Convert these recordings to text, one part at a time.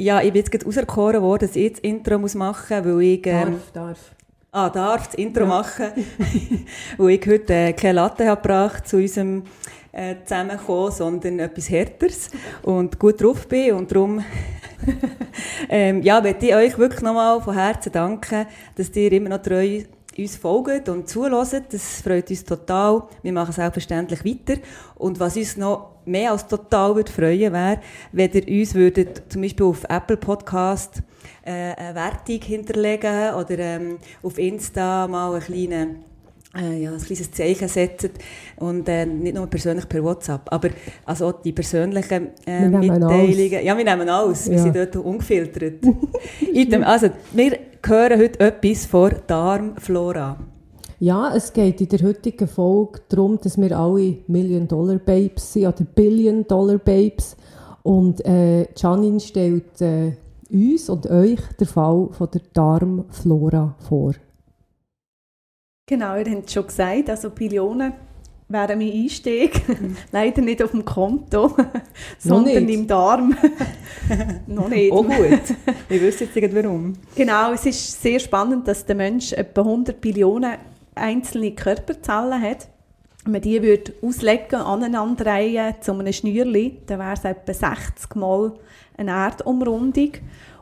Ja, ich bin jetzt gerade auserkoren worden, dass ich das Intro muss machen muss, weil ich... Ähm, darf. Ah, darf das Intro machen, weil ich heute äh, keine Latte habe gebracht zu unserem äh, Zusammenkommen, sondern etwas Härteres. Und gut drauf bin und darum ähm, ja, möchte ich euch wirklich nochmal von Herzen danken, dass ihr immer noch treu uns folgt und zuhört. Das freut uns total. Wir machen selbstverständlich weiter. Und was uns noch mehr als total würde freuen wäre, wenn ihr uns würdet, zum Beispiel auf Apple Podcast äh, eine Wertung hinterlegen oder ähm, auf Insta mal einen kleinen äh, ja, ein kleines Zeichen setzen und äh, nicht nur persönlich per WhatsApp, aber also auch die persönlichen äh, Wir Mitteilungen. alles. Ja, wir nehmen alles. Wir Ja. sind dort ungefiltert. Item, also, wir hören heute etwas von Darmflora. Ja, es geht in der heutigen Folge darum, dass wir alle Million-Dollar-Babes sind oder Billion-Dollar-Babes. Und äh, Janine stellt äh, uns und euch den Fall von der Darmflora vor. Genau, ihr habt es schon gesagt, also Billionen wären mein Einstieg. Leider nicht auf dem Konto, sondern im Darm. Noch nicht. Oh gut. Ich wüsste jetzt nicht warum. Genau, es ist sehr spannend, dass der Mensch etwa 100 Billionen einzelne Körperzellen hat. Wenn man die würde auslegen, aneinanderreihen zu einem Schnürli, dann wäre es etwa 60 Mal eine Erdumrundung.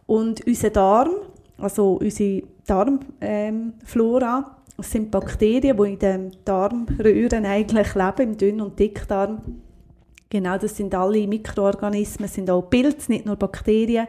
Und unser Darm, also unsere Darmflora, das sind Bakterien, die in den Darmröhren eigentlich leben, im Dünn- und Dickdarm. Genau, das sind alle Mikroorganismen, sind auch Pilze, nicht nur Bakterien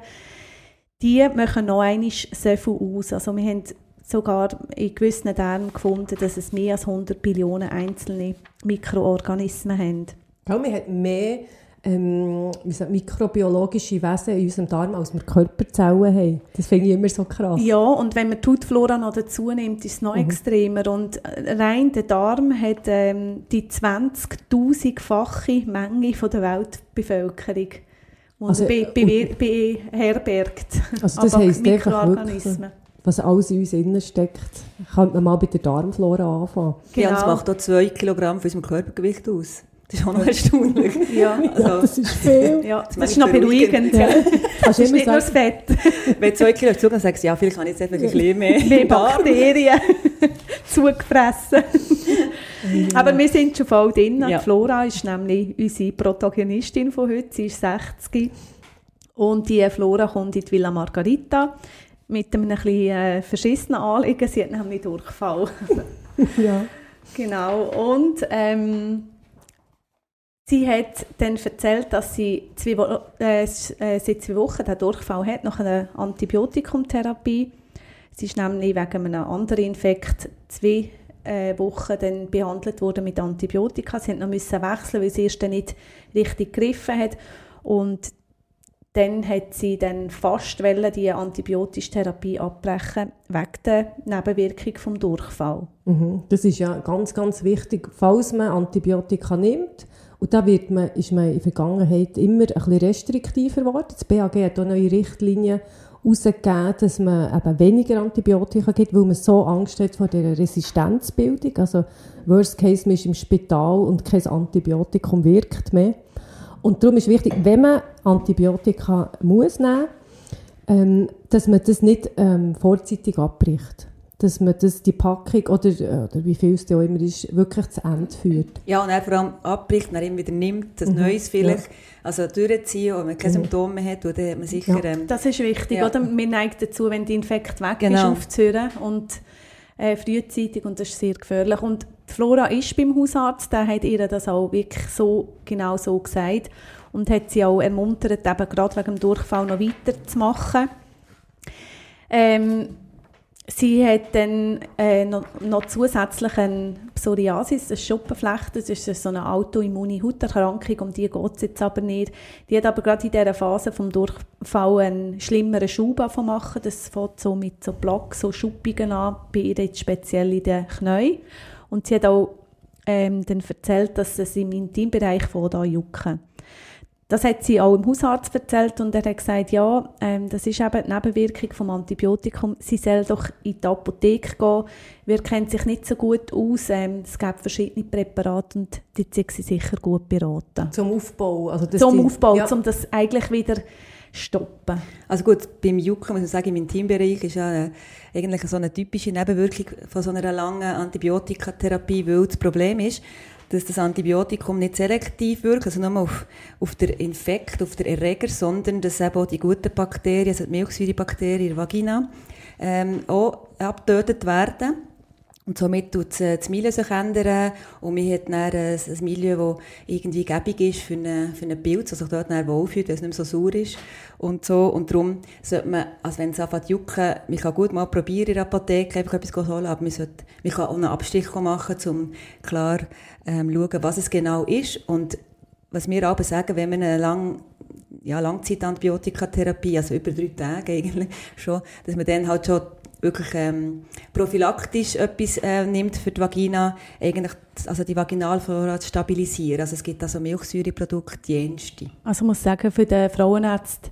die machen noch einmal so viel aus. Also wir haben sogar in gewissen Darmen gefunden, dass es mehr als 100 Billionen einzelne Mikroorganismen haben. Ja, wir haben mehr ähm, wie sagt, mikrobiologische Wesen in unserem Darm, als wir Körperzellen haben. Das finde ich immer so krass. Ja, und wenn man die Hautflora noch dazu nimmt, ist es noch extremer. Und rein der Darm hat ähm, die 20'000-fache Menge von der Weltbevölkerung. Und Also, be, be, beherbergt. Also das heisst Mikroorganismen. Was alles in uns innen steckt, könnte man mal bei der Darmflora anfangen. Ja, und es Genau. macht auch 2 Kilogramm von unserem Körpergewicht aus. Das ist auch noch erstaunlich. Ja. Also, Das ist viel. Ja, Das das ist noch beruhigend. Ja. Das Kannst immer nicht nur das Fett. wenn zwei Kilo zu dann sagst du, ja, vielleicht kann ich jetzt einfach ein bisschen mehr. mehr Bakterien zugefressen. Aber wir sind schon voll drin. Ja. Die Flora ist nämlich unsere Protagonistin von heute. Sie ist 60. Und die Flora kommt in die Villa Margarita mit einem ein bisschen äh, verschissenen Anliegen. Sie hat nämlich Durchfall. ja. Genau. Und ähm, sie hat dann erzählt, dass sie zwei, äh, äh, seit zwei Wochen den Durchfall hat nach einer Antibiotikumtherapie. Sie ist nämlich wegen einem anderen Infekt zwei äh, Wochen dann behandelt worden mit Antibiotika. Sie hat noch wechseln, weil sie erst dann nicht richtig gegriffen hat. Und dann hat sie dann fast wollen, die antibiotische Therapie abbrechen wegen der Nebenwirkung vom Durchfall. Mhm. Das ist ja ganz, ganz wichtig, falls man Antibiotika nimmt. Und da wird man, ist man in der Vergangenheit immer ein bisschen restriktiver geworden. Das BAG hat auch neue Richtlinien herausgegeben, dass man eben weniger Antibiotika gibt, weil man so Angst hat vor der Resistenzbildung. Also worst case, man ist im Spital und kein Antibiotikum wirkt mehr. Und darum ist wichtig, wenn man Antibiotika muss nehmen, ähm, dass man das nicht ähm, vorzeitig abbricht. Dass man das, die Packung oder, äh, oder wie viel es da auch immer ist, wirklich zu Ende führt. Ja, und er vor allem abbricht, dann immer wieder nimmt, das Mhm, Neues vielleicht, ja. also durchziehen, und wenn man keine Symptome mehr hat, und dann hat man sicher... Ja. Ähm, Das ist wichtig, Ja. oder? Wir neigen dazu, wenn der Infekt weg Genau. ist, aufzuhören und äh, frühzeitig und das ist sehr gefährlich. Und Flora ist beim Hausarzt, der hat ihr das auch wirklich so, genau so gesagt und hat sie auch ermuntert, eben gerade wegen dem Durchfall noch weiterzumachen. Ähm, Sie hat dann äh, noch, noch zusätzlich eine Psoriasis, eine Schuppenflechte, das ist so eine autoimmune Hauterkrankung, um die geht es jetzt aber nicht. Die hat aber gerade in dieser Phase vom Durchfall einen schlimmeren Schub machen. Das fängt so mit so Block, so Schuppungen an, bei ihr jetzt speziell in den Knien. Und sie hat auch ähm, dann erzählt, dass es im Intimbereich von da jucken. Das hat sie auch im Hausarzt erzählt und er hat gesagt, ja, ähm, das ist eben die Nebenwirkung vom Antibiotikum. Sie soll doch in die Apotheke gehen. Wir kennen sich nicht so gut aus. Ähm, es gibt verschiedene Präparate und die sind sie sicher gut beraten. Zum Aufbau? Also Zum die, Aufbau, ja. um das eigentlich wieder stoppen. Also gut, beim Jucken muss ich sagen, im Intimbereich ist ja eine, eigentlich so eine typische Nebenwirkung von so einer langen Antibiotikatherapie, weil das Problem ist, dass das Antibiotikum nicht selektiv wirkt, also nur auf, auf den Infekt, auf den Erreger, sondern dass eben auch die guten Bakterien, also die Milchsäurebakterien in der Vagina, ähm, auch abgetötet werden. Und somit tut äh, das Milieu sich ändern und man hat dann ein, ein Milieu, das irgendwie gäbig ist für einen, für einen Pilz, also sich dort dann wohlfühlt, weil es nicht mehr so sauer ist und so. Und darum sollte man, also wenn es anfängt jucken, man kann gut mal probieren in der Apotheke, einfach etwas holen, aber man, sollte, man kann auch einen Abstrich machen, um klar ähm, schauen, was es genau ist. Und was wir aber sagen, wenn man eine lang, ja, Langzeitantibiotikatherapie, also über drei Tage eigentlich schon, dass man dann halt schon wirklich ähm, prophylaktisch etwas äh, nimmt für die Vagina, eigentlich also die Vaginalflora zu stabilisieren. Also es gibt also Milchsäureprodukte, jenste. Also ich muss sagen, für den Frauenarzt,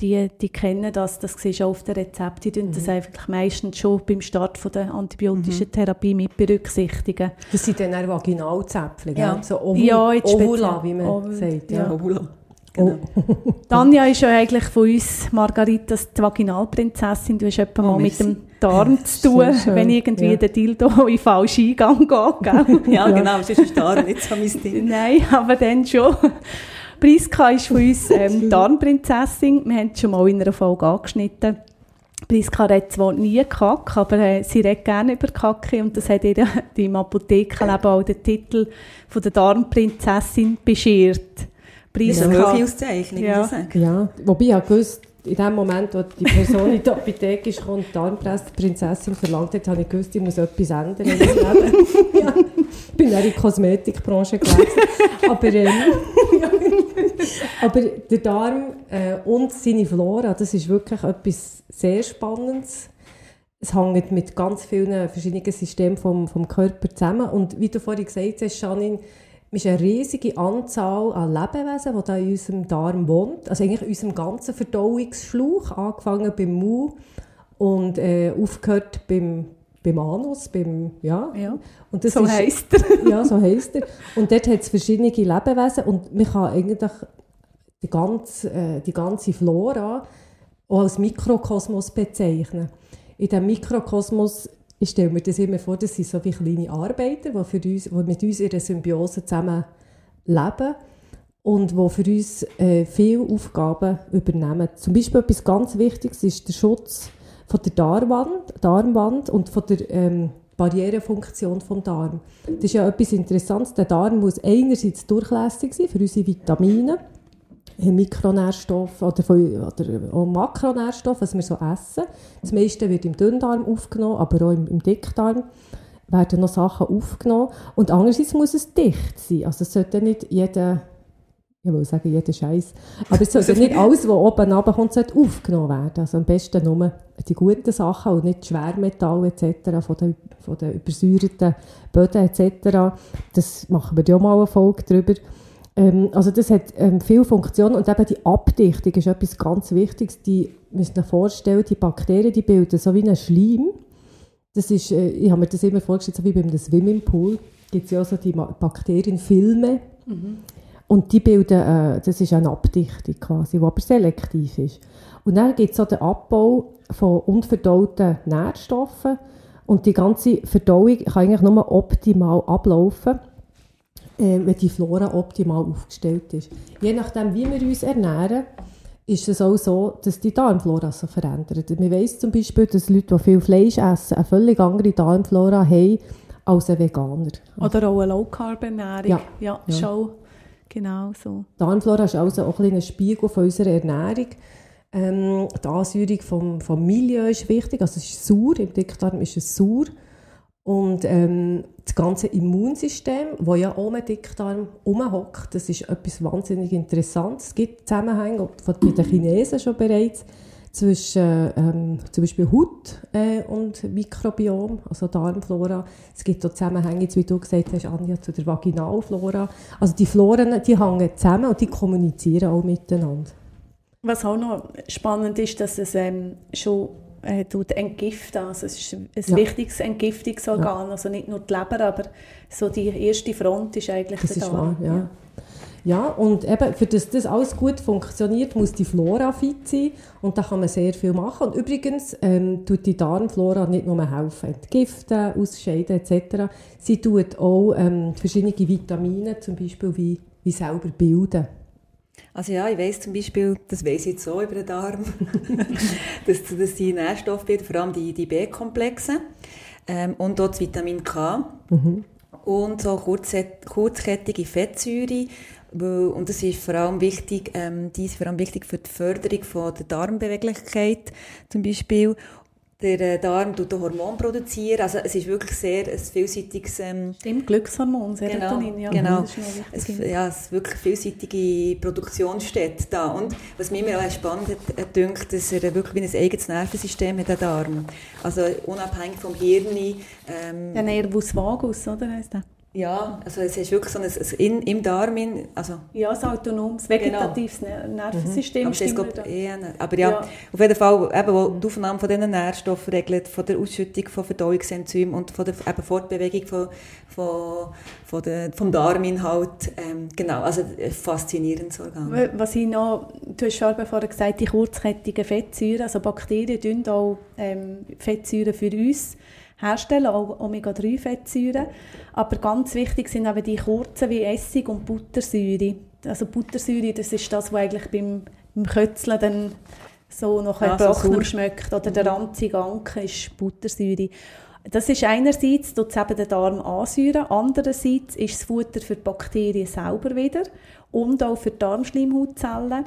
die, die kennen das, das siehst du auf den Rezept, die mhm. das einfach meistens schon beim Start von der antibiotischen mhm. Therapie mit berücksichtigen. Das sind dann auch Vaginalzäpfchen, ja. So Ovul, ja, Ovula, wie man Ovul, sagt. Ja. ja. Ovula. Genau. Oh. Tanja ist ja eigentlich von uns, Margaritas, die Vaginalprinzessin. Du hast etwa oh, mal mit dem Darm zu tun, wenn irgendwie ja. der Dildo in den falschen Eingang geht. Gell? ja, genau, sonst ist Darm nicht so mein Ding. Nein, aber dann schon. Priska ist von uns ähm, Darmprinzessin. Wir haben es schon mal in einer Folge angeschnitten. Priska redet zwar nie Kack, aber äh, sie redet gerne über Kacke und das hat ihr im Apothekenleben auch den Titel von der Darmprinzessin beschert. Ist eine hohe Auszeichnung, ja. Ja, wobei ich gewusst, in dem Moment, wo die Person in die Apotheke ist und die Armpresse-Prinzessin verlangt hat, habe ich gewusst, ich muss etwas ändern in meinem Leben. ja, ich bin in die Kosmetikbranche gewechselt. Aber, ähm, aber der Darm äh, und seine Flora, das ist wirklich etwas sehr Spannendes. Es hängt mit ganz vielen verschiedenen Systemen vom, vom Körper zusammen. Und wie du vorhin gesagt hast, Janine, ist eine riesige Anzahl an Lebewesen, die da in unserem Darm wohnt. Also eigentlich in unserem ganzen Verdauungsschlauch, angefangen beim Mu und äh, aufgehört beim, beim Anus, beim, ja. ja. Und das so ist, heisst er. ja, so heisst er. Und dort hat es verschiedene Lebewesen und man kann eigentlich die ganze, äh, die ganze Flora auch als Mikrokosmos bezeichnen. In diesem Mikrokosmos ich stelle mir das immer vor, das sind so wie kleine Arbeiter, die, für uns, die mit uns in der Symbiose zusammen leben und die für uns äh, viele Aufgaben übernehmen. Zum Beispiel etwas ganz Wichtiges ist der Schutz von der Darmwand, Darmwand und von der ähm, Barrierefunktion vom Darm. Das ist ja etwas Interessantes. Der Darm muss einerseits durchlässig sein für unsere Vitamine, Mikronährstoffe oder, oder auch Makronährstoffe, was wir so essen. Das meiste wird im Dünndarm aufgenommen, aber auch im, im Dickdarm werden noch Sachen aufgenommen. Und andererseits muss es dicht sein. Also es sollte nicht jeder, ich will sagen jeder Scheiß, aber es sollte nicht alles, was oben runterkommt, sollte aufgenommen werden. Also am besten nur die guten Sachen und nicht Schwermetall etc., von den, von den übersäuerten Böden etc. Das machen wir ja mal eine Folge darüber. Ähm, also das hat ähm, viele Funktionen und eben die Abdichtung ist etwas ganz Wichtiges. Die müsst euch vorstellen, die Bakterien, die bilden so wie einen Schleim. Das ist, äh, ich habe mir das immer vorgestellt, so wie beim Swimmingpool gibt es ja so die Bakterienfilme. Mhm. Und die bilden, äh, das ist eine Abdichtung quasi, die aber selektiv ist. Und dann gibt es den Abbau von unverdauten Nährstoffen und die ganze Verdauung kann eigentlich nur optimal ablaufen wenn die Flora optimal aufgestellt ist. Je nachdem, wie wir uns ernähren, ist es auch so, dass die Darmflora sich verändert. Man weiss zum Beispiel, dass Leute, die viel Fleisch essen, eine völlig andere Darmflora haben als ein Veganer. Oder auch eine Low-Carb-Ernährung. Ja, ja, ja. schon. Genau so. Darmflora ist also auch ein, ein Spiegel von unserer Ernährung. Ähm, die Ansäuerung vom, vom Milieu ist wichtig, also es ist sauer, im Dickdarm ist es sauer. Und ähm, das ganze Immunsystem, das ja den Dickdarm herumhockt, das ist etwas wahnsinnig Interessantes. Es gibt Zusammenhänge, von den Chinesen schon bereits, zwischen ähm, zum Beispiel Haut äh, und Mikrobiom, also Darmflora. Es gibt auch Zusammenhänge, wie du gesagt hast, Anja, zu der Vaginalflora. Also die Floren, die hängen zusammen und die kommunizieren auch miteinander. Was auch noch spannend ist, dass es ähm, schon äh, tut entgiften. Also es ist ein ja. wichtiges Entgiftungsorgan, ja. also nicht nur die Leber, aber so die erste Front ist eigentlich das der Darm. Wahr, ja. ja. Ja, und eben, für das das alles gut funktioniert, muss die Flora fit sein und da kann man sehr viel machen. Und übrigens ähm, tut die Darmflora nicht nur helfen, entgiften, ausscheiden etc. Sie tut auch ähm, verschiedene Vitamine, zum Beispiel wie, wie selber bilden. Also ja, ich weiß zum Beispiel, das weiß ich jetzt so über den Darm, dass, dass die Nährstoffe bilden, vor allem die, die B-Komplexe ähm, und auch das Vitamin K. Mhm. Und so kurzkettige Fettsäure, und das ist vor allem wichtig, ähm, die ist vor allem wichtig für die Förderung von der Darmbeweglichkeit zum Beispiel. Der äh, Darm tut ein Hormon produzieren, also es ist wirklich sehr ein vielseitiges... Ähm, Stimmt, Glückshormon, Serotonin, genau, ja. Genau, es, ja, es ist wirklich vielseitige Produktionsstätte da. Und was mir immer auch spannend äh, dünkt, dass er wirklich wie ein eigenes Nervensystem hat, der Darm. Also unabhängig vom Hirn. Ähm, der Nervus vagus, oder heißt der? Ja, also es ist wirklich so ein, in, im Darm, in, also... Ja, ein autonomes, vegetatives genau. Nervensystem. Mhm. Aber, geht, eher, aber ja, ja, auf jeden Fall, eben, wo die Aufnahme von diesen Nährstoffen regelt, von der Ausschüttung von Verdauungsenzymen und von der eben Fortbewegung von, von, von der, vom Darminhalt. Ähm, genau, also ein faszinierendes Organ. Was ich noch, du hast schon vorher gesagt, die kurzkettigen Fettsäuren, also Bakterien tun auch ähm, Fettsäuren für uns herstellen, auch Omega-3-Fettsäuren. Aber ganz wichtig sind eben die kurzen wie Essig und Buttersäure. Also Buttersäure, das ist das, was eigentlich beim, beim Kötzeln dann so noch ein ja, so schmeckt. Oder der mhm. ranzige Anke ist Buttersäure. Das ist einerseits tut eben den Darm ansäuern, andererseits ist das Futter für die Bakterien selber wieder und auch für die Darmschleimhautzellen.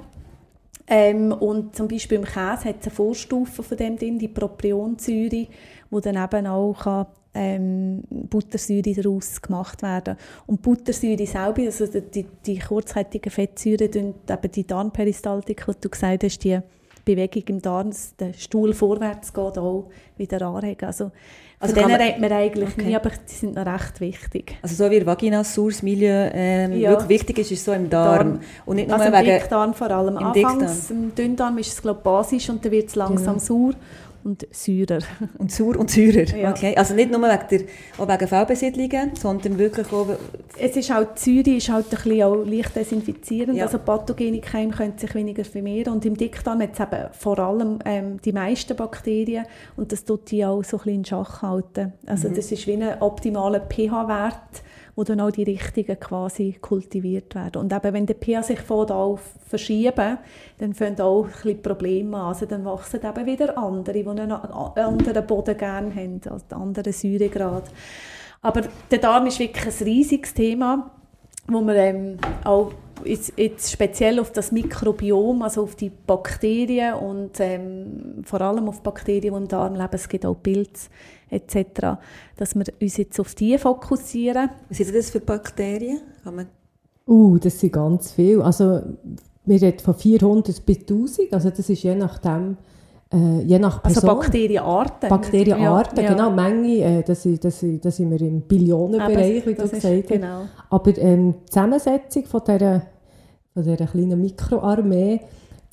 Ähm, und zum Beispiel im Käse hat es eine Vorstufe von dem drin, die Propionsäure, wo dann eben auch kann, ähm, Buttersäure daraus gemacht werden Und Buttersäure selber, also die, die kurzkettigen Fettsäuren, eben die Darmperistaltik, die du gesagt hast, die Bewegung im Darm, der Stuhl vorwärts geht, auch wieder anregen. Also, also von denen redet man eigentlich okay. nie, aber die sind noch recht wichtig. Also so wie Vaginasurs Milieu ähm, ja. wirklich wichtig ist, ist so im Darm. Darm. Und nicht nur also im Dickdarm vor allem. Im Anfangs, Dickdarm. im Dünndarm ist es glaube basisch und dann wird es langsam genau. sauer und säurer. Und sauer und säurer, ja. okay. Also nicht nur wegen, der, auch wegen Fehlbesiedlungen, sondern wirklich auch... Es ist halt, die Säure ist halt ein bisschen auch leicht desinfizierend, ja. also pathogene Keime können sich weniger vermehren und im Dickdarm hat es eben vor allem ähm, die meisten Bakterien und das tut die auch so ein bisschen in Schach halten. Also mhm. das ist wie ein optimaler pH-Wert, wo dann auch die richtigen quasi kultiviert werden. Und eben, wenn der pH sich von da verschieben, dann fangen auch ein bisschen Probleme an. Also dann wachsen eben wieder andere, die einen anderen Boden gerne haben, also einen anderen Säuregrad. Aber der Darm ist wirklich ein riesiges Thema, wo man ähm, auch jetzt, jetzt, speziell auf das Mikrobiom, also auf die Bakterien und ähm, vor allem auf Bakterien, die im Darm leben, es gibt auch Pilze, etc., dass wir uns jetzt auf die fokussieren. Was sind das für Bakterien? Uh, das sind ganz viele. Also, wir reden von 400 bis 1000, also das ist je nachdem, äh, je nach also Person. Also Bakterienarten? Bakterienarten, ja, genau. Ja. Menge, äh, das, das, das sind wir im Billionenbereich, wie du gesagt hast. Genau. Aber ähm, die Zusammensetzung von dieser, von dieser kleinen Mikroarmee,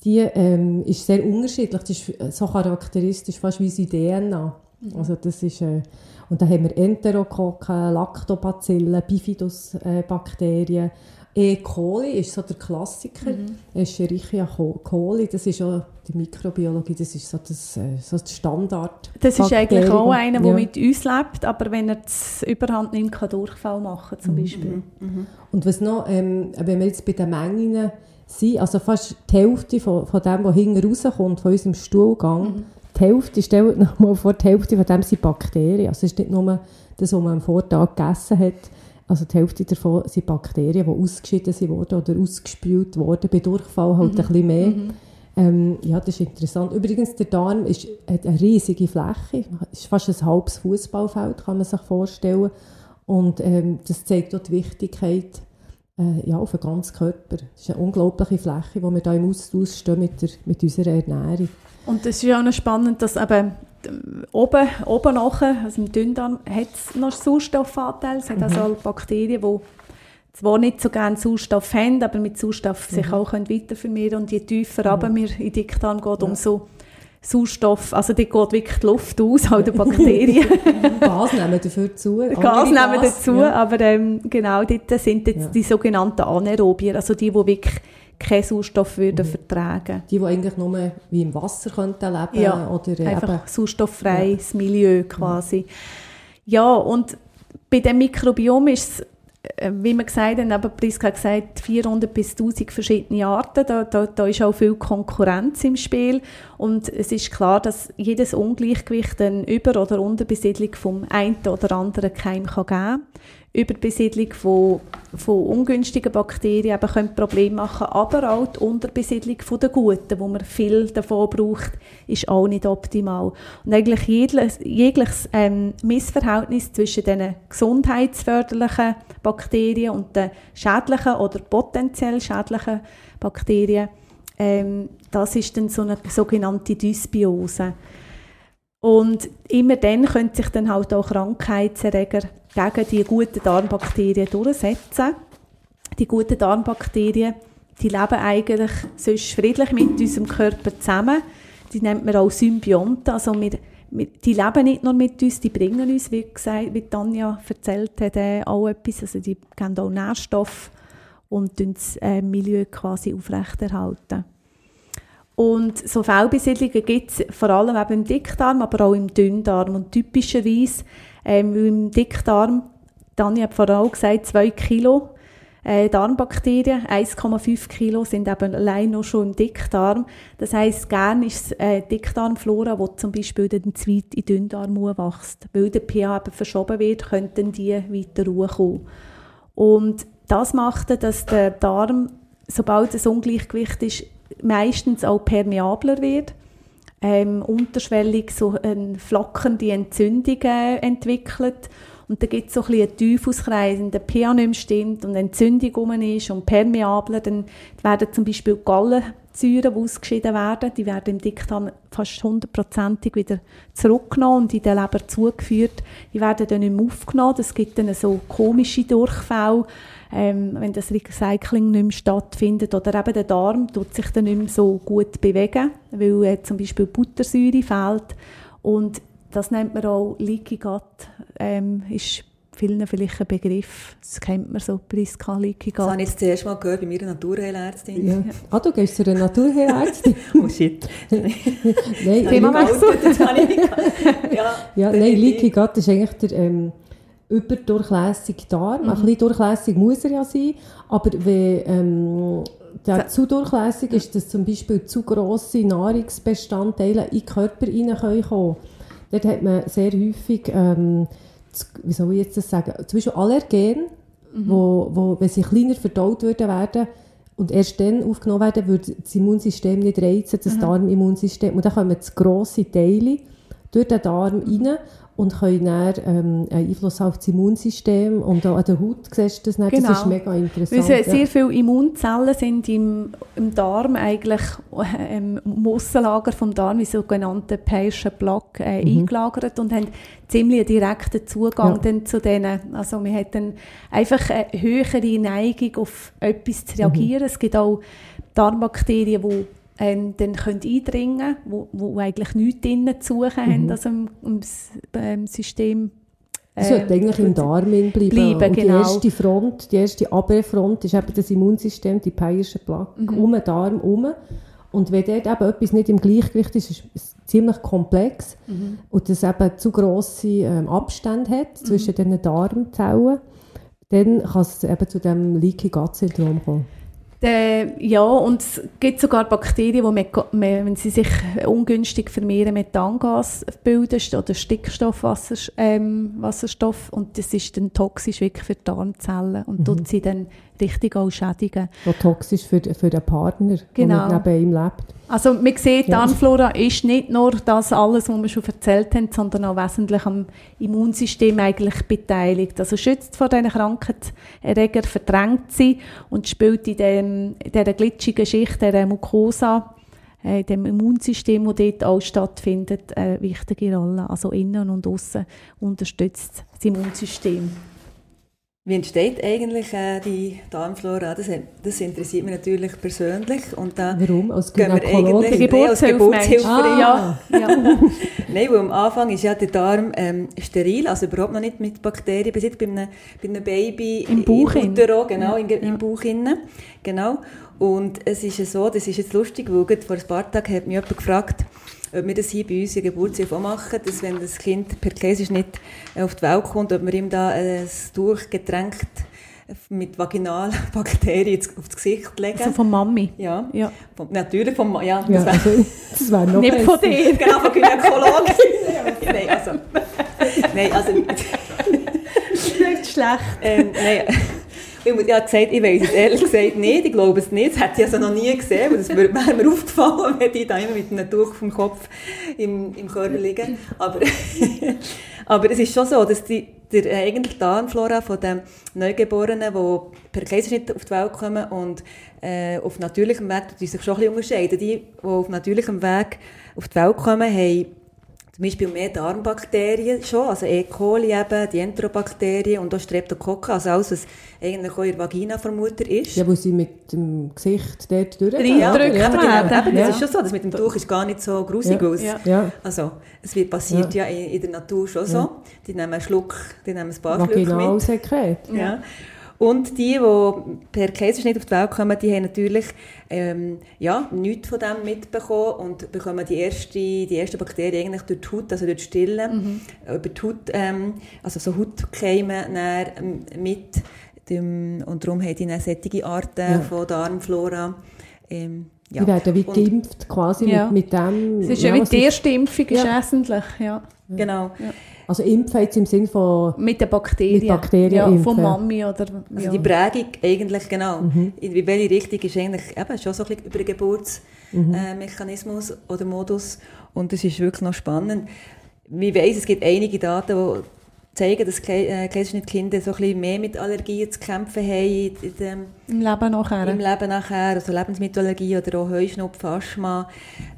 die ähm, ist sehr unterschiedlich. Das ist so charakteristisch, fast wie unsere DNA. Mhm. Also das ist, äh, und dann haben wir Enterokokken, Lactobacillen, Bifidusbakterien. E. coli ist so der Klassiker. Mhm. Escherichia coli, das ist auch die Mikrobiologie, das ist so das, äh, so das Standard. Das ist eigentlich auch einer, der ja. mit uns lebt, aber wenn er es überhand nimmt, kann Durchfall machen zum mhm. Beispiel. Mhm. Und was noch, ähm, wenn wir jetzt bei den Mengen sind, also fast die Hälfte von, von dem, was hinten rauskommt, von unserem Stuhlgang, mhm die Hälfte, stellt noch mal vor, die Hälfte von dem sind Bakterien. Also es ist nicht nur das, was man am Vortag gegessen hat. Also die Hälfte davon sind Bakterien, die ausgeschieden wurden oder ausgespült wurden. Bei Durchfall halt mhm. ein bisschen mehr. Mhm. Ähm, ja, das ist interessant. Übrigens, der Darm ist, hat eine riesige Fläche, ist fast ein halbes Fußballfeld, kann man sich vorstellen. Und ähm, das zeigt auch die Wichtigkeit äh, ja, auf den ganzen Körper. Es ist eine unglaubliche Fläche, wo wir da im Austausch stehen mit, der, mit unserer Ernährung. Und es ist ja auch noch spannend, dass eben oben, oben nachher, also im Dünndarm, hat es noch Sauerstoffanteil. Es hat also mhm. also Bakterien, die zwar nicht so gerne Sauerstoff haben, aber mit Sauerstoff mhm. sich auch können weiter vermehren Und je tiefer mhm. wir in den Dickdarm geht, ja. umso Sauerstoff, also die geht wirklich die Luft aus, auch die Bakterien. Gas nehmen dafür zu. Gas nehmen dazu, ja. aber ähm, genau dort sind jetzt ja. die sogenannten Anaerobier, also die, die wirklich keinen Sauerstoff würden mhm. vertragen. Die, die eigentlich nur wie im Wasser könnten leben ja, oder einfach eben, sauerstofffreies ja. Milieu quasi. Ja, und bei dem Mikrobiom ist es wie wir gesagt haben, aber Priska hat gesagt, 400 bis 1000 verschiedene Arten, da, da, da ist auch viel Konkurrenz im Spiel und es ist klar, dass jedes Ungleichgewicht eine Über- oder Unterbesiedlung vom einen oder anderen Keim kann geben kann. Überbesiedlung von, von ungünstigen Bakterien eben können Probleme machen, aber auch die Unterbesiedlung von den guten, wo man viel davon braucht, ist auch nicht optimal. Und eigentlich jegliches, jegliches ähm, Missverhältnis zwischen den gesundheitsförderlichen Bakterien und den schädlichen oder potenziell schädlichen Bakterien, ähm, das ist dann so eine sogenannte Dysbiose. Und immer dann können sich dann halt auch Krankheitserreger gegen die guten Darmbakterien durchsetzen. Die guten Darmbakterien, die leben eigentlich sonst friedlich mit unserem Körper zusammen. Die nennt man auch Symbionten. Also wir, die leben nicht nur mit uns, die bringen uns, wie, gesagt, wie Tanja erzählt hat, äh, auch etwas. Also die geben auch Nährstoffe und das äh, Milieu quasi aufrechterhalten. Und so Fehlbesiedlungen gibt es vor allem eben im Dickdarm, aber auch im Dünndarm. Und typischerweise ähm, im Dickdarm, Dani hat vorhin auch gesagt, 2 Kilo äh, Darmbakterien, 1,5 Kilo sind eben allein noch schon im Dickdarm. Das heisst, gern ist es äh, Dickdarmflora, die zum Beispiel dann zu weit in Dünndarm wächst. Weil der pH eben verschoben wird, könnten die weiter kommen. Und das macht, dass der Darm, sobald es Ungleichgewicht ist, meistens auch permeabler wird, ähm, unterschwellig so eine flackernde Entzündung äh, entwickelt. Und da gibt es so ein bisschen einen Teufelskreis, wenn der pH nicht mehr stimmt und Entzündung rum ist und permeabler, dann werden zum Beispiel Gallensäuren, die ausgeschieden werden, die werden im Dickdarm fast hundertprozentig wieder zurückgenommen und in den Leber zugeführt. Die werden dann nicht mehr aufgenommen, das gibt dann so komische Durchfälle, ähm, wenn das Recycling nicht mehr stattfindet. Oder eben der Darm tut sich dann nicht mehr so gut bewegen, weil äh, zum Beispiel Buttersäure fehlt. Und das nennt man auch Leaky Gut, ähm, ist vielen vielleicht ein Begriff. Das kennt man so, Priska Leaky Gut. Das habe ich jetzt zuerst mal gehört bei meiner Naturheilärztin. Ja. Ah, du gehst zu einer Naturheilärztin? oh shit. nein, Themawechsel. ja, ja, nein, Leaky Gut ist eigentlich der... Ähm, überdurchlässige Darm. Mhm. Ein bisschen durchlässig muss er ja sein, aber wenn ähm, der zu durchlässig ist, dass zum Beispiel zu grosse Nahrungsbestandteile in den Körper hineinkommen können. Dort hat man sehr häufig, ähm, wie soll ich jetzt das sagen, zum Beispiel Allergen, mhm. wo, wo, wenn sie kleiner verdaut würden werden und erst dann aufgenommen werden, würde das Immunsystem nicht reizen, das mhm. Darmimmunsystem. Und dann kommen grosse Teile durch den Darm rein und können dann ähm, Einfluss auf das Immunsystem und auch an der Haut siehst du das nicht. Genau. Das ist mega interessant. Weil sehr ja. viele Immunzellen sind im, im Darm eigentlich äh, im Mussellager vom Darm, wie sogenannte Persian Plaque, äh, mhm. eingelagert und haben ziemlich direkten Zugang ja. dann zu denen. Also hat dann einfach eine höhere Neigung auf etwas zu reagieren. Mhm. Es gibt auch Darmbakterien, die ähm, dann können eindringen wo, wo eigentlich nichts drinnen zu suchen mhm. haben, also im, im, im System. Äh, sollte eigentlich im Darm bleiben. bleiben und genau. die erste Front, die erste Abwehrfront ist eben das Immunsystem, die Peyersche Plaque, mhm. um den Darm herum. Und wenn dort eben etwas nicht im Gleichgewicht ist, ist es ziemlich komplex mhm. und das eben zu grosse ähm, Abstände hat zwischen mhm. den Darmzellen, dann kann es eben zu dem Leaky Gut Syndrom kommen. Äh, ja, und es gibt sogar Bakterien, die, wenn sie sich ungünstig vermehren, Methangas bilden oder Stickstoffwasserstoff. Ähm, Wasserstoff, und das ist dann toxisch wirklich für die Darmzellen und mhm. tut sie dann richtig auch schädigen. So toxisch für, für den Partner, genau. der neben ihm lebt. Also man sieht, die Darmflora ist nicht nur das alles, was wir schon erzählt haben, sondern auch wesentlich am Immunsystem eigentlich beteiligt. Also schützt vor diesen Krankheitserregern, verdrängt sie und spielt in, dem, in dieser glitschigen Schicht, dieser Mucosa, äh, dem Immunsystem, das dort auch stattfindet, eine wichtige Rolle. Also innen und außen unterstützt das Immunsystem. Wie entsteht eigentlich äh, die Darmflora? Das, das, interessiert mich natürlich persönlich. Und da Warum? Als gehen wir eigentlich Geburtshilfe, Geburtshilfe ah, ja. ja. Nein, weil am Anfang ist ja der Darm ähm, steril, also überhaupt noch nicht mit Bakterien besetzt, bei einem, bei einem Baby im Bauch im Utero, genau, ja. im Bauch innen. Genau. Und es ist so, das ist jetzt lustig, weil vor ein paar Tagen hat mich jemand gefragt, ob wir das hier bei uns in Geburtshilfe auch machen, dass wenn das Kind per Kaiserschnitt auf die Welt kommt, ob wir ihm da ein Tuch getränkt mit Vaginalbakterien aufs Gesicht legen. Also von Mami? Ja. ja. Von, natürlich von Mami, ja. ja das wäre also, wär noch Nicht besser. von dir. Genau, von Gynäkologin. nein, also... Nein, also... Nicht schlecht. Ähm, nein, ich habe gesagt, ich weiß es ehrlich gesagt nicht, ich glaube es nicht, das hätte ich also noch nie gesehen, weil das wäre mir aufgefallen, wenn ich da immer mit einem Tuch vom Kopf im, im Körper liege. Aber, aber es ist schon so, dass die, der eigentlich die Darmflora von den Neugeborenen, die per Kaiserschnitt auf die Welt kommen und äh, auf natürlichem Weg, die sich schon ein bisschen unterscheiden. Die, die auf natürlichem Weg auf die Welt kommen, haben zum Beispiel mehr Darmbakterien schon, also E. coli eben, die Enterobakterien und auch Streptokokken, also alles, was eigentlich auch in der Vagina vermutet ist. Ja, wo sie mit dem Gesicht dort durchdrücken. Ja, ja, ja, genau. Eben, das ist schon so, das mit dem Tuch ist gar nicht so grusig aus. Ja. Also, es wird passiert ja, in, in, der Natur schon so. Die nehmen einen Schluck, die nehmen ein paar Vaginalsekret. mit. Ja. Und die, die per Kaiserschnitt auf die Welt kommen, die haben natürlich ähm, ja, nichts von dem mitbekommen und bekommen die erste, die erste Bakterie eigentlich durch die Haut, also durch die Stille, mhm. über die Haut, ähm, also so Hautkeime ähm, mit. Und darum haben die dann solche Arten ja. von Darmflora. Ähm, ja. Die werden wie geimpft quasi ja. mit, mit dem. Es ist ja, wie die erste Impfung, ist ja. wesentlich. Ja. Genau. Also impfen jetzt im Sinne von... Mit den Bakterien. Mit Bakterien ja, von Mami oder... Also ja. die Prägung eigentlich, genau. Mhm. In welche Richtung ist eigentlich eben schon so ein bisschen über den Geburtsmechanismus mhm. äh, oder Modus. Und das ist wirklich noch spannend. Ich weiss, es gibt einige Daten, die zeigen, dass äh, Kaiserschnittkinder so ein bisschen mehr mit Allergien zu kämpfen haben. In dem, Im Leben nachher. Im Leben nachher, also Lebensmittelallergie oder auch Heuschnupfen, Asthma.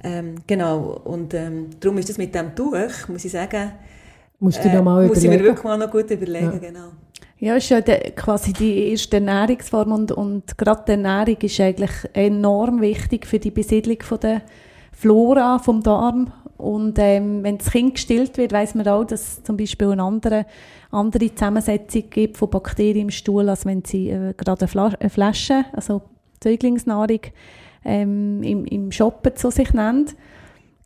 Ähm, genau, und ähm, darum ist das mit dem Tuch, muss ich sagen, Musst du äh, mal muss überlegen. ich mir wirklich mal noch gut überlegen, ja. genau. Ja, ist ja de, quasi die erste Ernährungsform und, und gerade die Ernährung ist eigentlich enorm wichtig für die Besiedlung von der Flora vom Darm. Und ähm, wenn das Kind gestillt wird, weiß man auch, dass es zum Beispiel eine andere, andere Zusammensetzung gibt von Bakterien im Stuhl, als wenn sie äh, gerade eine, Flas eine Flasche, also Säuglingsnahrung, ähm, im, im Shoppen zu sich nennt.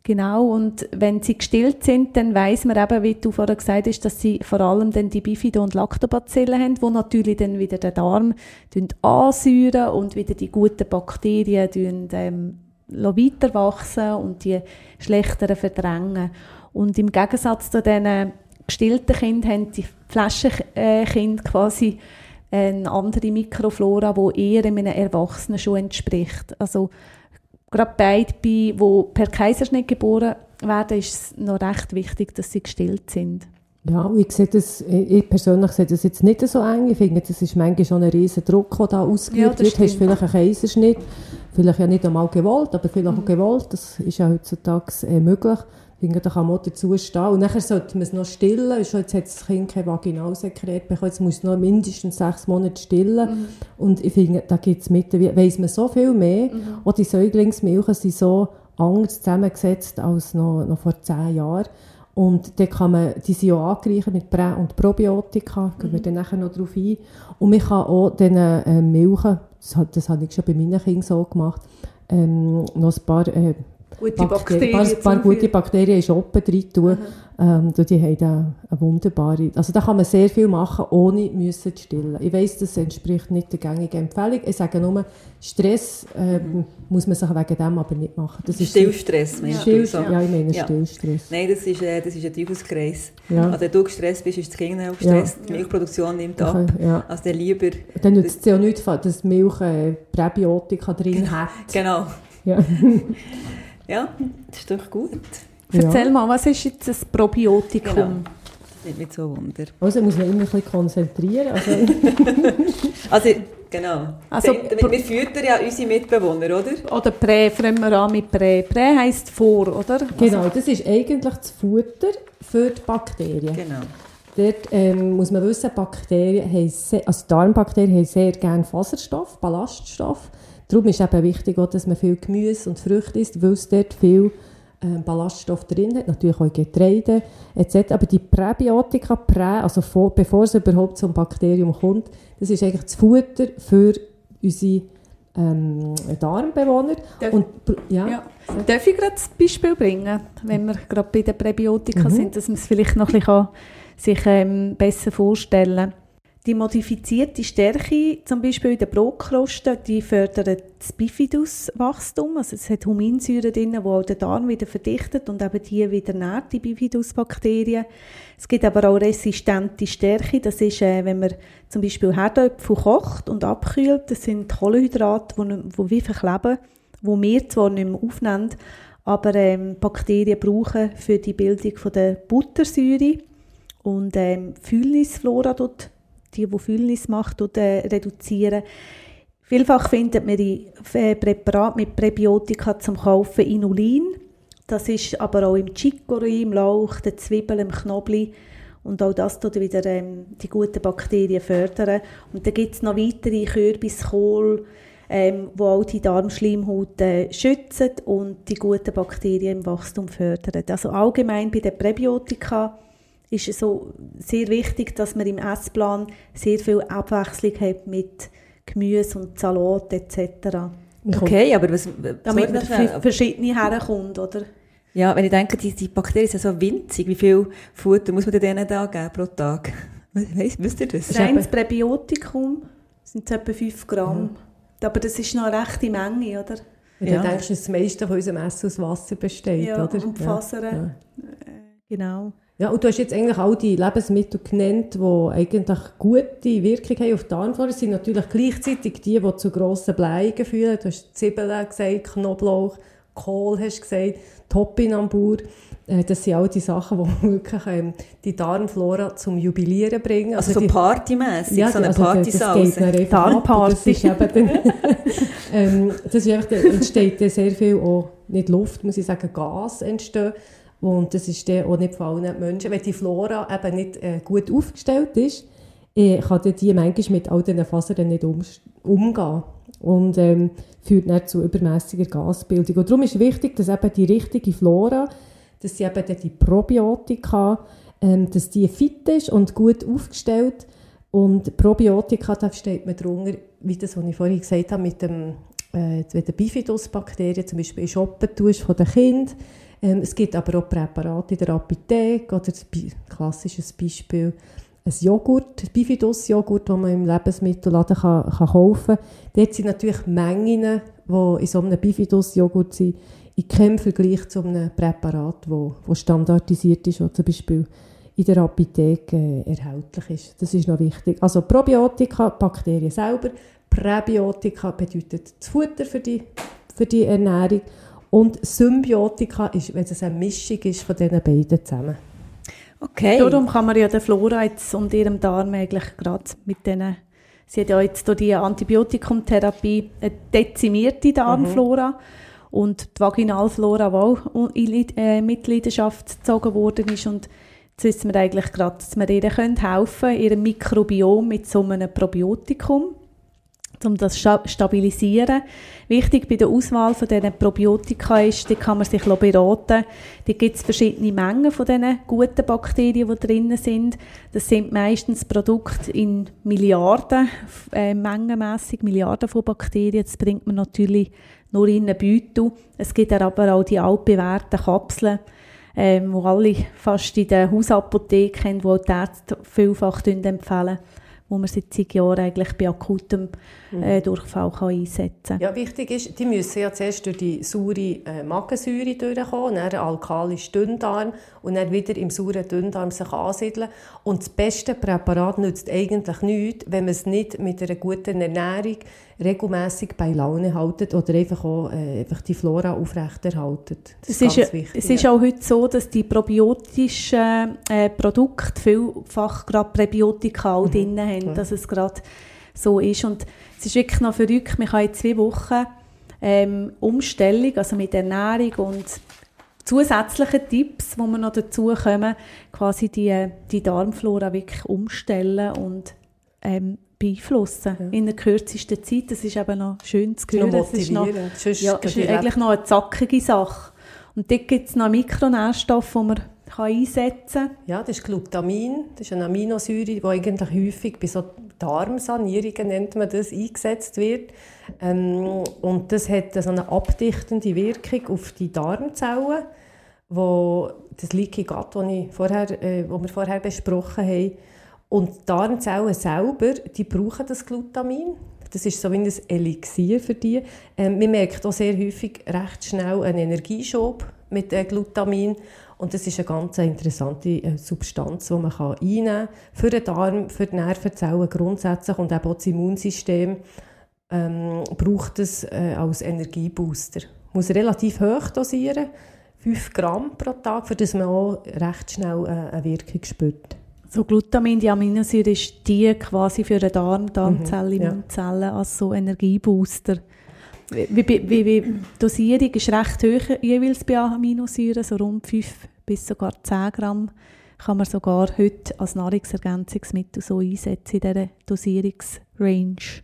Genau, und wenn sie gestillt sind, dann weiß man eben, wie du vorher gesagt hast, dass sie vor allem dann die Bifido- und Lactobacillen haben, wo natürlich dann wieder den Darm ansäuren und wieder die guten Bakterien ähm, weiter wachsen und die schlechteren verdrängen. Und im Gegensatz zu diesen gestillten Kindern haben die Flaschenkinder quasi eine andere Mikroflora, die eher einem Erwachsenen schon entspricht. Also gerade beide, die per Kaiserschnitt geboren werden, ist es noch recht wichtig, dass sie gestillt sind. Ja, ich, sehe das, ich persönlich sehe das jetzt nicht so eng. Ich finde, das ist manchmal schon ein riesen Druck, der da ausgeübt ja, wird. Du hast vielleicht einen Kaiserschnitt, vielleicht ja nicht einmal gewollt, aber vielleicht mhm. auch gewollt. Das ist ja heutzutage äh, möglich. Finde, da kann man dazu stehen. Und nachher sollte man es noch stillen. Schon jetzt hat das Kind kein Vaginalsekret bekommen. Jetzt muss es noch mindestens sechs Monate stillen. Mhm. Und ich finde, da gibt es mit, weiss man so viel mehr. Mhm. Auch die Säuglingsmilchen sind so anders zusammengesetzt als noch, noch vor zehn Jahren. Und dann kann man, die sind auch angereichert mit Prä- und Probiotika, gehen wir mhm. dann nachher noch darauf ein. Und man kann auch diese äh, Milchen, das, das habe ich schon bei meinen Kindern so gemacht, ähm, noch ein paar äh, Gute Bakterien, ein paar gute. Bakterien in Schoppen drin tun. Ähm, die haben da eine wunderbare... Also da kann man sehr viel machen, ohne müssen zu stillen. Ich weiss, das entspricht nicht der gängigen Empfehlung. Ich sage nur, Stress ähm, muss man sich wegen dem aber nicht machen. Das ist Stillstress, meinst Still, du? So. ja, ich meine Ja. Stillstress. Nein, das ist, äh, das ist ein Teufelskreis. Ja. Also wenn du gestresst bist, ist das Kind auch gestresst. Die Milchproduktion nimmt ab. Okay, ja. Also dann lieber... Dann nützt es ja nichts, dass die Milch äh, Präbiotika drin hat. Genau. Ja. Ja, das ist doch gut. Erzähl Ja. mal, was ist jetzt ein Probiotikum? Genau. Das nimmt mich so Wunder. Also muss man immer ein bisschen konzentrieren. Also, Also, genau. Also, Also, damit, wir füttern ja unsere Mitbewohner, oder? Oder Prä, fangen wir an mit Prä. Prä heisst vor, oder? genau, das ist eigentlich das Futter für die Bakterien. Genau. Dort ähm, muss man wissen, Bakterien haben sehr, also Darmbakterien haben sehr gerne Faserstoff, Ballaststoff. Darum ist eben wichtig, auch, dass man viel Gemüse und Früchte isst, weil es dort viel ähm, Ballaststoff drin hat, natürlich auch Getreide etc. Aber die Präbiotika, Prä, also vor, bevor es überhaupt zum Bakterium kommt, das ist eigentlich das Futter für unsere ähm, Darmbewohner. Darf- Und, ja, Ja. Darf ich gerade ein Beispiel bringen, wenn wir gerade bei den Präbiotika Mhm. sind, dass man es vielleicht noch ein bisschen sich ähm, besser vorstellen kann. Die modifizierte Stärke, zum Beispiel in der Brotkruste, die fördert das Bifiduswachstum. Also es hat Huminsäure drin, die auch den Darm wieder verdichtet und eben die wieder nährt, die Bifidusbakterien. Es gibt aber auch resistente Stärke. Das ist, äh, wenn man zum Beispiel Herdöpfel kocht und abkühlt. Das sind Kohlenhydrate, die, die wie verkleben, wo wir zwar nicht mehr aufnehmen, aber ähm, Bakterien brauchen für die Bildung von der Buttersäure und ähm, Fühlnisflora dort, die, die Fühlnis macht, äh, reduzieren. Vielfach findet man in äh, Präparaten mit Präbiotika zum Kaufen Inulin. Das ist aber auch im Chicorée, im Lauch, der Zwiebel, im Knoblauch. Und auch das tut wieder ähm, die guten Bakterien fördern. Und dann gibt es noch weitere Kürbiskohl, ähm, wo auch die Darmschleimhaut äh, schützen und die guten Bakterien im Wachstum fördern. Also allgemein bei den Präbiotika ist es so sehr wichtig, dass man im Essplan sehr viel Abwechslung hat mit Gemüse und Salat etc. Okay, aber was... Damit man verschiedene herkommt, oder? Ja, wenn ich denke, die, die Bakterien sind so winzig, wie viel Futter muss man denen da geben pro Tag? Weißt, wisst ihr das? Reines Präbiotikum sind es etwa 5 Gramm. Aber das ist noch eine rechte Menge, oder? Wenn Ja. du denkst, dass das meiste von unserem Essen aus Wasser besteht, Ja, oder? und Ja. Fasern. Ja. Genau. Ja, und du hast jetzt eigentlich all die Lebensmittel genannt, die eigentlich gute Wirkung haben auf die Darmflora. Es sind natürlich gleichzeitig die, die zu grossen Bleiungen führen. Du hast Zwiebeln gesagt, Knoblauch, Kohl hast du gesagt, Topinambur. Äh, Das sind all die Sachen, die wirklich ähm, die Darmflora zum Jubilieren bringen. Also, so die, partymässig, so eine also ab. Darmparty. Das ist eben dann, ähm, das ist einfach, da entsteht sehr viel auch, nicht Luft, muss ich sagen, Gas entstehen. Und das ist dann auch nicht von allen Menschen. Wenn die Flora eben nicht äh, gut aufgestellt ist, äh, kann die manchmal mit all diesen Fasern nicht um, umgehen. Und ähm, führt dann zu übermäßiger Gasbildung. Und darum ist wichtig, dass eben die richtige Flora, dass sie eben die Probiotika, ähm, dass die fit ist und gut aufgestellt. Und Probiotika, da steht man drunter, wie das, was ich vorhin gesagt habe, mit dem, äh, wenn du Bifidusbakterien zum Beispiel in Shoppen tust von den Kindern. Ähm, es gibt aber auch Präparate in der Apotheke oder ein klassisches Beispiel ein Joghurt, ein Bifidus-Joghurt, den man im Lebensmittelladen kann, kann kaufen kann. Dort sind natürlich Mengen, die in so einem Bifidus-Joghurt sind, in keinem Vergleich zu einem Präparat, wo, wo standardisiert ist, das zum Beispiel in der Apotheke äh, erhältlich ist. Das ist noch wichtig. Also Probiotika, Bakterien selber, Präbiotika bedeutet das Futter für die, für die Ernährung und Symbiotika ist, wenn es eine Mischung ist von diesen beiden zusammen. Okay. Darum kann man ja der Flora jetzt und ihrem Darm eigentlich gerade mit denen, sie hat ja jetzt durch die Antibiotikumtherapie eine dezimierte Darmflora und die Vaginalflora, die auch in äh, Mitleidenschaft gezogen worden ist und jetzt wissen wir eigentlich gerade, dass wir ihr können helfen ihrem Mikrobiom mit so einem Probiotikum. Um das stabilisieren. Wichtig bei der Auswahl von diesen Probiotika ist, die kann man sich beraten. Da gibt es verschiedene Mengen von diesen guten Bakterien, die drin sind. Das sind meistens Produkte in Milliarden, äh, mengenmässig Milliarden von Bakterien. Das bringt man natürlich nur in einen Beutel. Es gibt aber auch die altbewährten Kapseln, ähm, die alle fast in der Hausapotheke haben, die die Ärzte vielfach empfehlen wo man seit zig Jahren eigentlich bei akutem. Äh, Durchfall kann einsetzen kann. Ja, wichtig ist, die müssen ja zuerst durch die saure äh, Magensäure durchkommen, dann alkalisch Dünndarm und dann wieder im sauren Dünndarm sich ansiedeln. Und das beste Präparat nützt eigentlich nichts, wenn man es nicht mit einer guten Ernährung regelmäßig bei Laune haltet oder einfach auch äh, einfach die Flora aufrechterhaltet. Das, das ist, ist wichtig. Es ist auch heute so, dass die probiotischen äh, Produkte vielfach gerade Präbiotika mhm. drin haben, dass es gerade so ist. Und es ist wirklich noch verrückt, man kann in zwei Wochen ähm, Umstellung, also mit Ernährung und zusätzlichen Tipps, die wir noch dazu kommen, quasi die, die Darmflora wirklich umstellen und ähm, beeinflussen ja. in der kürzesten Zeit. Das ist eben noch schön zu hören. Das ist, noch, ja, ist eigentlich noch eine zackige Sache. Und dort gibt es noch Mikronährstoffe, die man kann einsetzen kann. Ja, das ist Glutamin. Das ist eine Aminosäure, die eigentlich häufig bei so Darmsanierungen nennt man das, eingesetzt wird. Ähm, und das hat so eine abdichtende Wirkung auf die Darmzellen, wo das Leaky Gut, das, äh, wir vorher besprochen haben, und die Darmzellen selber, die brauchen das Glutamin. Das ist so wie ein Elixier für die. Ähm, man merkt auch sehr häufig recht schnell einen Energieschub mit äh, Glutamin. Und das ist eine ganz interessante äh, Substanz, die man kann einnehmen kann für den Darm, für die Nervenzellen grundsätzlich und auch das Immunsystem ähm, braucht es äh, als Energiebooster. Man muss relativ hoch dosieren, 5 Gramm pro Tag, für das man auch recht schnell äh, eine Wirkung spürt. So Glutamin, die Aminosäure, ist die quasi für den Darm, Darmzellen, mhm, Immunzellen ja. als so Energiebooster. Wie, wie, wie, Dosierung ist recht hoch jeweils bei Aminosäuren, so rund 5 bis sogar 10 Gramm kann man sogar heute als Nahrungsergänzungsmittel so einsetzen in dieser Dosierungsrange.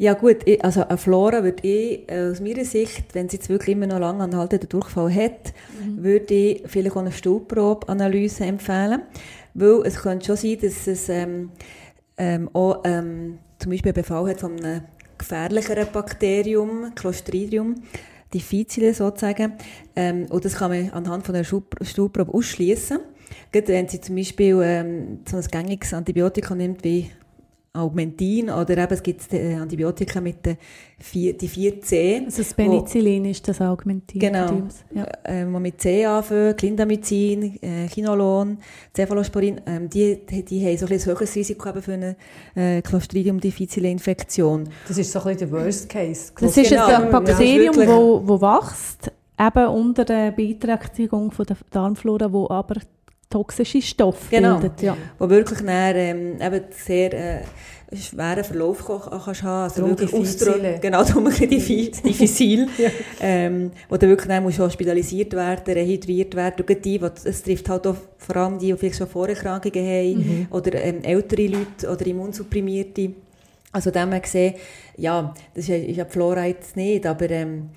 Ja gut, also eine Flora würde ich äh, aus meiner Sicht, wenn sie jetzt wirklich immer noch lange anhaltenden Durchfall hat, mhm. würde ich vielleicht auch eine Stuhlprobe-Analyse empfehlen. Weil es könnte schon sein, dass es ähm, ähm, auch ähm, zum Beispiel einen Befall hat von einem gefährlicheren Bakterium, Clostridium difficile sozusagen. Ähm, und das kann man anhand von einer Stuhlprobe ausschließen. Wenn sie zum Beispiel ähm, so ein gängiges Antibiotikum nimmt wie Augmentin oder eben es gibt äh, Antibiotika mit den vier, die 4C. Also das Penicillin wo, ist das Augmentin. Genau, ja. äh, wo mit C anfangen, Clindamycin, äh, Chinolon, Cephalosporin, ähm, die, die haben so ein, ein höheres Risiko für eine äh, Clostridium difficile Infektion. Das ist so ein bisschen der Worst Case. Das ist genau. ein Bakterium, ja, wo, wo wächst, eben unter der Beeinträchtigung von der Darmflora, wo aber toxische Stoffe genau. bildet. Ja. Wo wirklich dann, ähm, eben sehr äh, schweren Verlauf kannst haben. Also darum wirklich Ausdruck, genau, darum diffizil. ja. ähm, wo du wirklich dann musst hospitalisiert werden, rehydriert werden. Und die, es trifft halt auch vor allem die, die vielleicht schon Vorerkrankungen haben, mhm. oder ähm, ältere Leute oder Immunsupprimierte. Also dem her gesehen, ja, das ist ja die Flora jetzt nicht, aber ähm,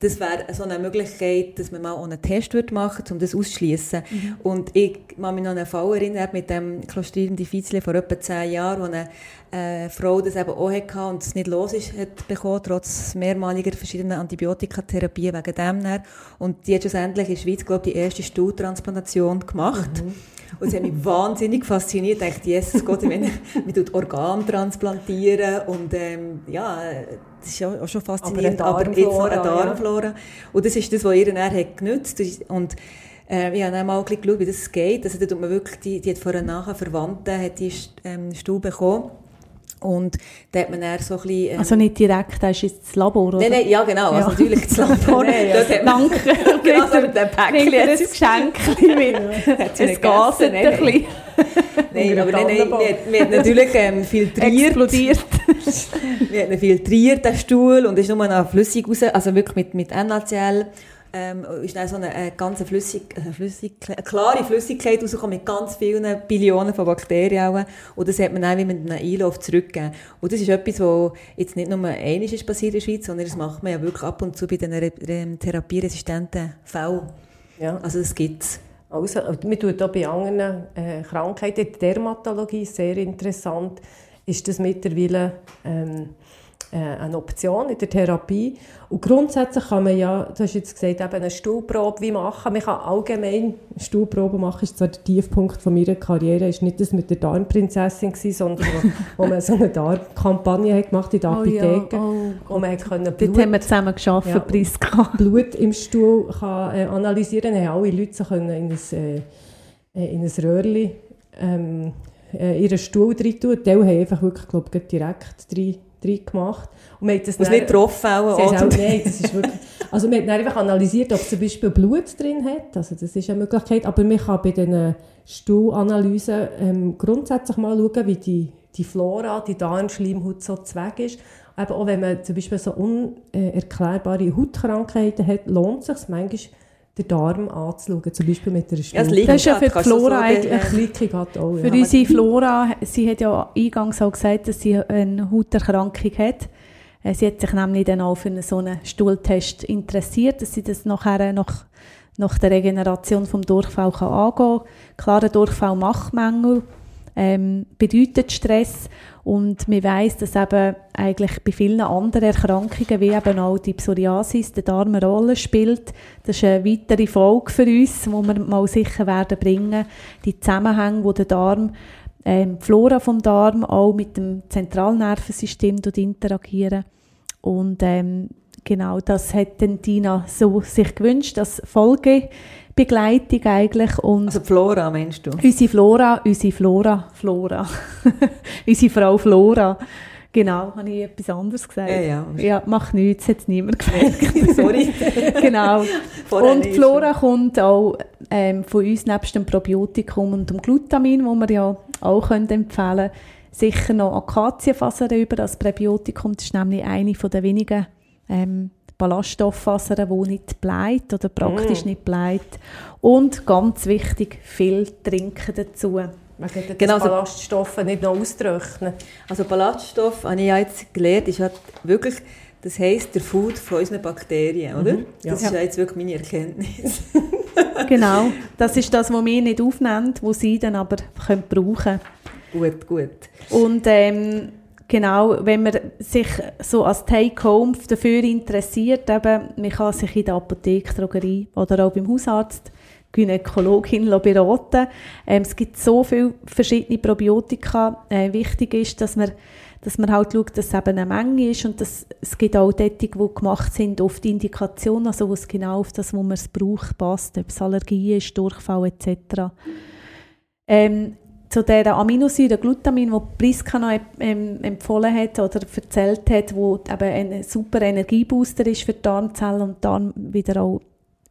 das wäre so eine Möglichkeit, dass man mal einen Test machen würde, um das auszuschließen. Mhm. Und ich kann mich noch an einen Fall erinnern mit dem Clostridium difficile vor etwa zehn Jahren, wo eine äh, Frau das eben auch hatte und es nicht los ist, hat bekommen, trotz mehrmaliger verschiedener Antibiotikatherapie wegen dem. Dann. Und die hat schlussendlich in der Schweiz, glaube ich, die erste Stuhltransplantation gemacht. Mhm. Und es hat mich wahnsinnig fasziniert. Ich dachte, Jesus Gott, ich meine, man tut Organ transplantieren und ähm, ja, das ist ja auch schon faszinierend. Aber, aber jetzt noch eine Darmflora. Ja. Und das ist das, was ihr dann hat genützt und äh, ich habe dann mal geschaut, wie das geht. Also da tut man wirklich, die, die hat vorher nachher Verwandte, hat die ähm, Stuhl bekommen. Und da hat man dann so ein bisschen... Ähm, also nicht direkt, da ist jetzt das Labor, oder? Nein, nein, ja genau, also natürlich das Labor. nein, also, Danke. genau, so mit dem Päckchen. ein Geschenk mit. es Gas ein bisschen. Nein, aber nein, nein, wir haben natürlich ähm, filtriert. Explodiert. wir haben filtriert, den Stuhl, und ist nur noch flüssig raus, also wirklich mit, mit NaCl ähm, ist dann so eine, eine ganz flüssig, flüssig, eine klare Flüssigkeit rausgekommen mit ganz vielen Billionen von Bakterien. Und das hat man dann wie mit einem Einlauf zurückgegeben. Und das ist etwas, was jetzt nicht nur einmal ist passiert in der Schweiz, sondern das macht man ja wirklich ab und zu bei den therapieresistenten Fällen. Ja. Also das gibt es. Also, man tut auch bei anderen äh, Krankheiten, die Dermatologie, sehr interessant, ist das mittlerweile ähm, äh, eine Option in der Therapie. Und grundsätzlich kann man ja, du hast jetzt gesagt, eben eine Stuhlprobe wie machen. Man kann allgemein Stuhlprobe machen. Das ist zwar der Tiefpunkt von meiner Karriere. ist nicht das mit der Darmprinzessin gewesen, sondern wo, wo man so eine Darmkampagne hat gemacht in der Apotheke. Oh ja, oh. Wo man können Blut, Dort haben wir zusammen geschafft, ja, Priska. Blut im Stuhl kann, äh, analysieren. Haben alle Leute so können in ein, äh, in ein Röhrchen ähm, äh, ihren Stuhl rein tun. Die haben einfach wirklich, glaube ich, direkt rein drin gemacht. Und man hat das nicht getroffen auch, oder? Auch, nein, das ist wirklich... Also man hat dann einfach analysiert, ob es zum Beispiel Blut drin hat, also das ist eine Möglichkeit, aber man kann bei diesen Stuhlanalysen ähm, grundsätzlich mal schauen, wie die, die Flora, die Darmschleimhaut so zweck ist. Aber auch wenn man zum Beispiel so unerklärbare Hautkrankheiten hat, lohnt es sich manchmal, den Darm anzuschauen, zum Beispiel mit einer Stuhl. Ja, das ist ja für die Flora eigentlich. Hat auch, für ja. unsere Flora, sie hat ja eingangs auch gesagt, dass sie eine Hauterkrankung hat. Äh, sie hat sich nämlich dann auch für so einen Stuhltest interessiert, dass sie das nachher nach, nach der Regeneration vom Durchfall kann angehen kann. Klarer Durchfall macht Mängel, ähm, bedeutet Stress und man weiss, dass eben eigentlich bei vielen anderen Erkrankungen, wie eben auch die Psoriasis, der Darm eine Rolle spielt. Das ist eine weitere Folge für uns, die wir mal sicher werden bringen. Die Zusammenhänge, wo der Darm, ähm, die Flora vom Darm auch mit dem Zentralnervensystem interagieren. Und ähm, genau das hat dann Dina so sich gewünscht, dass Folge Begleitung eigentlich. Und also Flora meinst du? Unsere Flora, unsere Flora, Flora. unsere Frau Flora. Genau, habe ich etwas anderes gesagt? Ja, ja. ja macht nichts, hat es niemand gemerkt. Sorry. genau. und Flora kommt auch ähm, von uns nebst dem Probiotikum und dem Glutamin, wo wir ja auch können empfehlen können, sicher noch Akazienfasern über das Präbiotikum. Das ist nämlich eine der wenigen ähm, Ballaststofffasern, die nicht bleibt oder praktisch mm. nicht bleibt. Und ganz wichtig, viel trinken dazu. Man kann genau, also, Ballaststoffe nicht noch austrocknen. Also Ballaststoff, habe ich ja jetzt gelernt, ist halt wirklich, das heisst der Food von unseren Bakterien, oder? Mhm, ja. Das ist ja jetzt wirklich meine Erkenntnis. genau, das ist das, was wir nicht aufnehmen, was sie dann aber können brauchen können. Gut, gut. Und ähm, genau, wenn man sich so als Take-Home dafür interessiert, eben, man kann sich in der Apotheke, Drogerie oder auch beim Hausarzt Gynäkologin beraten. Ähm, es gibt so viele verschiedene Probiotika. Äh, wichtig ist, dass man, dass man halt schaut, dass es eben eine Menge ist und dass, es gibt auch dort, die gemacht sind auf die Indikation, also wo es genau auf das, wo man es braucht, passt, ob es Allergie ist, Durchfall etc. Ähm, zu der Aminosäure Glutamin, die Priska noch ähm, empfohlen hat oder erzählt hat, wo eben ein super Energiebooster ist für die Darmzellen und Darm wieder auch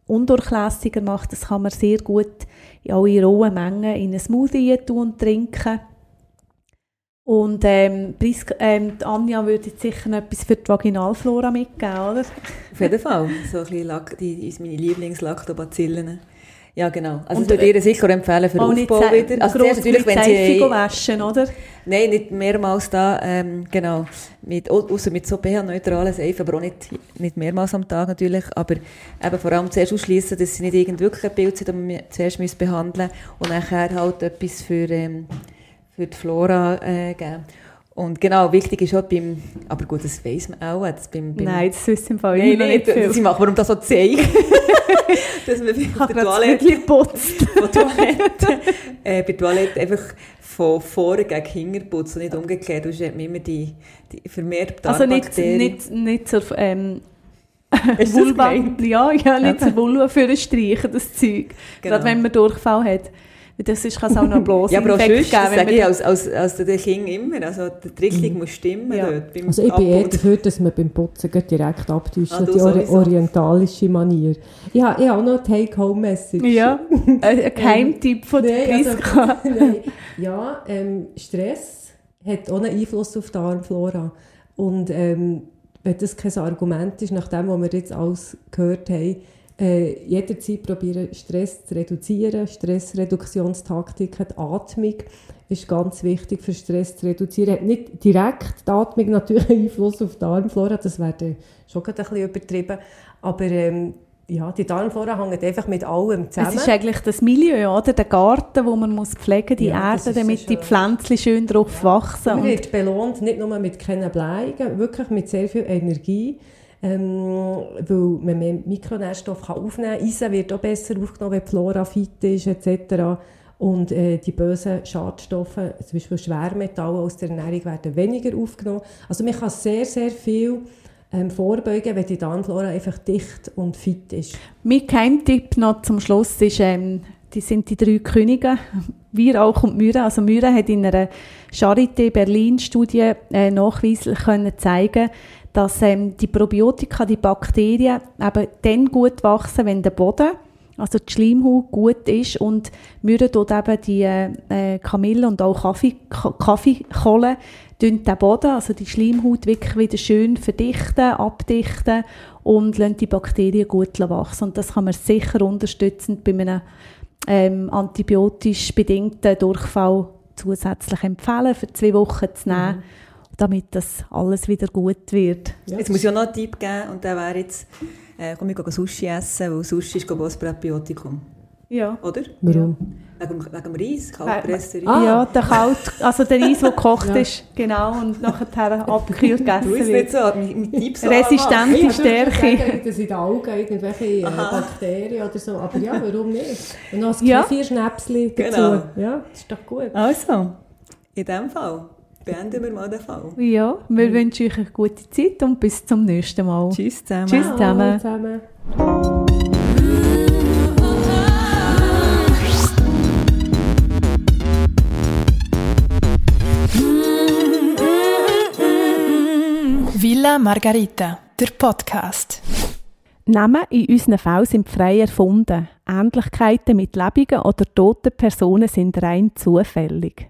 undurchlässiger macht. Das kann man sehr gut auch in rohen Mengen in einen Smoothie tun und trinken. Und ähm, Priska, ähm, Anja würde jetzt sicher noch etwas für die Vaginalflora mitgeben, oder? Auf jeden Fall. So ein bisschen Lack, die, meine Lieblingslaktobacillen. Ja, genau. Also und, ich würde ihr sicher empfehlen für den Aufbau wieder. Also zuerst natürlich, wenn sie... waschen, oder? Nein, nicht mehrmals da, ähm, genau. Mit, außer mit so pH-neutralen Seifen, aber auch nicht, nicht mehrmals am Tag natürlich. Aber eben vor allem zuerst ausschließen, dass sie nicht irgend wirklich ein Bild sind, das wir zuerst müssen behandeln und nachher halt etwas für, ähm, für die Flora äh, geben. Und genau, wichtig ist auch beim, aber gut, das weiss man auch. Jetzt beim, beim Nein, das wissen im Fall nein, nein, nicht viel. Sie machen, warum das so zeigen. dass man bei der Toilette putzt. Toilette, äh, bei Toilette einfach von vorne gegen hinten putzt und nicht umgekehrt. Du hast immer die, die vermehrt Also nicht, nicht, nicht zur ähm, Vulva, ja, ja, nicht zur Vulva für Streichen, das Zeug. Genau. Gerade wenn man Durchfall hat. Das ist, kann es auch noch bloß Ja, aber auch sonst, das sage ich als, als, als der Kind immer. Also die Richtung mhm. muss stimmen. Ja. Dort also ich bin eher dafür, dass man beim Putzen direkt abtäuscht. Ah, die ori orientalische Manier. Ich habe, ich habe auch noch eine Take-Home-Message. Ja, ein Geheimtipp von der nein, also. Ja, ähm, Stress hat auch einen Einfluss auf die Darmflora. Und ähm, wenn das kein Argument ist, nach dem, was wir jetzt alles gehört haben, äh, jederzeit probieren, Stress zu reduzieren. Stressreduktionstaktiken, die Atmung ist ganz wichtig für Stress zu reduzieren. Hat nicht direkt die Atmung natürlich Einfluss auf die Darmflora, das wäre schon ein bisschen übertrieben, aber ähm, ja, die Darmflora hängt einfach mit allem zusammen. Es ist eigentlich das Milieu, oder? Der Garten, wo man muss pflegen die ja, Erde, damit so die Pflänzchen schön drauf wachsen. Man wird belohnt, nicht nur mit keinen Bleigen, wirklich mit sehr viel Energie. Ähm, weil man mehr Mikronährstoffe aufnehmen kann. Eisen wird auch besser aufgenommen, wenn die Flora fit ist, etc. Und äh, die bösen Schadstoffe, zum Beispiel Schwermetalle aus der Ernährung, werden weniger aufgenommen. Also man kann sehr, sehr viel ähm, vorbeugen, wenn die Darmflora einfach dicht und fit ist. Mein Keimtipp noch zum Schluss ist, ähm, die sind die drei Könige, wir auch und Müre. Also Müre hat in einer Charité Berlin Studie äh, nachweislich können zeigen, dass ähm, die Probiotika, die Bakterien eben dann gut wachsen, wenn der Boden also die Schleimhaut gut ist und Müre dort eben die äh, Kamille und auch Kaffee, Kaffeekohle den Boden, also die Schleimhaut wirklich wieder schön verdichten, abdichten und lassen die Bakterien gut wachsen. Und das kann man sicher unterstützend bei einem ähm, antibiotisch bedingten Durchfall zusätzlich empfehlen, für zwei Wochen zu nehmen. Mhm damit das alles wieder gut wird. Ja. Jetzt muss ich auch noch einen Tipp geben und der wäre jetzt, äh, komm, ich Sushi essen, weil Sushi ist, ein Präbiotikum. Ja. Oder? Warum? Wegen, wegen dem Reis, kaltgepresster Reis. Ah. Ja, der kalt, also der Reis, der gekocht ja. ist, genau, und nachher abgekühlt gegessen wird. Du nicht so, mit, Tipps Resistente Stärke. Ich würde das in den Augen irgendwelche äh, Bakterien oder so, aber ja, warum nicht? Und noch ein ja. Kefir-Schnäpsli dazu. Genau. Ja, das ist doch gut. Also, in dem Fall beenden wir mal den Fall. Ja, wir mhm. wünschen euch eine gute Zeit und bis zum nächsten Mal. Tschüss zusammen. Tschüss zusammen. zusammen. Villa Margarita, der Podcast. Namen in unseren Fällen sind frei erfunden. Ähnlichkeiten mit lebenden oder toten Personen sind rein zufällig.